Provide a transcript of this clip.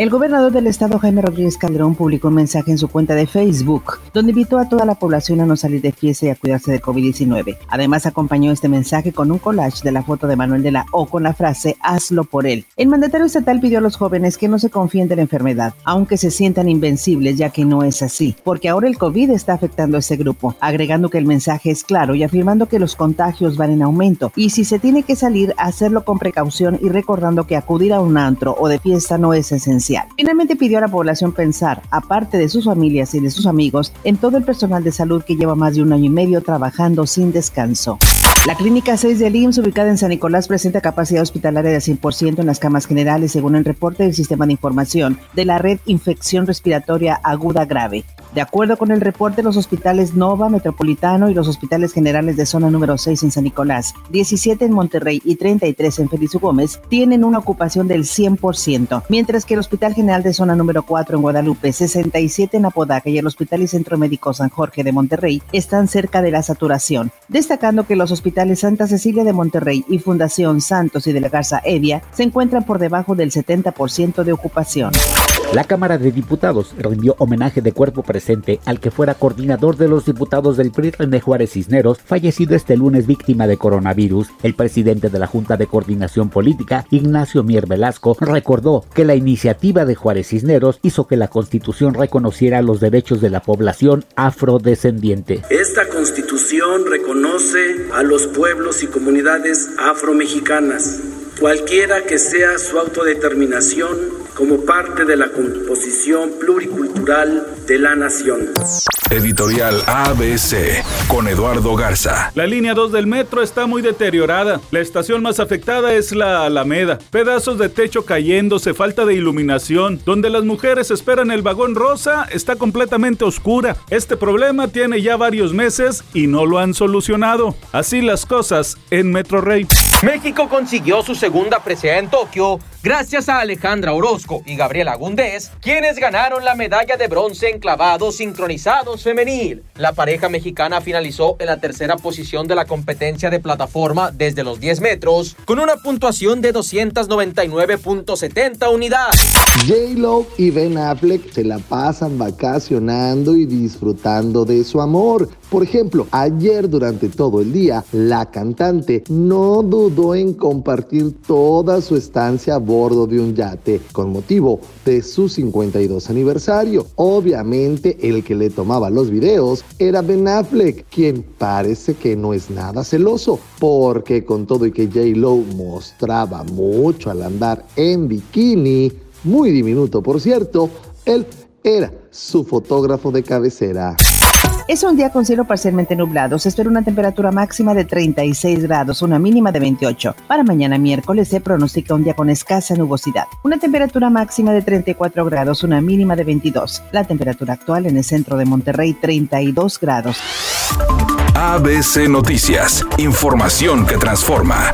El gobernador del estado, Jaime Rodríguez Calderón, publicó un mensaje en su cuenta de Facebook, donde invitó a toda la población a no salir de fiesta y a cuidarse de COVID-19. Además, acompañó este mensaje con un collage de la foto de Manuel de la O con la frase Hazlo por él. El mandatario estatal pidió a los jóvenes que no se confíen de la enfermedad, aunque se sientan invencibles, ya que no es así, porque ahora el COVID está afectando a ese grupo, agregando que el mensaje es claro y afirmando que los contagios van en aumento y si se tiene que salir, hacerlo con precaución y recordando que acudir a un antro o de fiesta no es esencial Finalmente pidió a la población pensar, aparte de sus familias y de sus amigos, en todo el personal de salud que lleva más de un año y medio trabajando sin descanso. La Clínica 6 del IMSS, ubicada en San Nicolás, presenta capacidad hospitalaria de 100% en las camas generales, según el reporte del Sistema de Información de la Red Infección Respiratoria Aguda Grave. De acuerdo con el reporte, los hospitales Nova, Metropolitano y los hospitales generales de zona número 6 en San Nicolás, 17 en Monterrey y 33 en Feliz Gómez tienen una ocupación del 100%, mientras que el Hospital General de zona número 4 en Guadalupe, 67 en Apodaca y el Hospital y Centro Médico San Jorge de Monterrey están cerca de la saturación, destacando que los hospitales Santa Cecilia de Monterrey y Fundación Santos y de la Garza Evia se encuentran por debajo del 70% de ocupación. La Cámara de Diputados rindió homenaje de cuerpo presente al que fuera coordinador de los diputados del PRI René Juárez Cisneros, fallecido este lunes víctima de coronavirus. El presidente de la Junta de Coordinación Política, Ignacio Mier Velasco, recordó que la iniciativa de Juárez Cisneros hizo que la Constitución reconociera los derechos de la población afrodescendiente. Esta Constitución reconoce a los pueblos y comunidades afromexicanas, cualquiera que sea su autodeterminación como parte de la composición pluricultural de la nación. Editorial ABC con Eduardo Garza. La línea 2 del metro está muy deteriorada. La estación más afectada es la Alameda. Pedazos de techo cayéndose, falta de iluminación. Donde las mujeres esperan el vagón rosa está completamente oscura. Este problema tiene ya varios meses y no lo han solucionado. Así las cosas en Metro Rey. México consiguió su segunda presea en Tokio gracias a Alejandra Orozco y Gabriela Gundés, quienes ganaron la medalla de bronce en clavados sincronizados femenil. La pareja mexicana finalizó en la tercera posición de la competencia de plataforma desde los 10 metros con una puntuación de 299.70 unidades. J-Lo y Ben Affleck se la pasan vacacionando y disfrutando de su amor. Por ejemplo, ayer durante todo el día, la cantante no dudó en compartir toda su estancia a bordo de un yate con motivo de su 52 aniversario. Obviamente, el que le tomaba los videos era Ben Affleck, quien parece que no es nada celoso, porque con todo y que J-Lo mostraba mucho al andar en bikini, muy diminuto por cierto, él era su fotógrafo de cabecera. Es un día con cielo parcialmente nublado. Se espera una temperatura máxima de 36 grados, una mínima de 28. Para mañana miércoles se pronostica un día con escasa nubosidad. Una temperatura máxima de 34 grados, una mínima de 22. La temperatura actual en el centro de Monterrey, 32 grados. ABC Noticias. Información que transforma.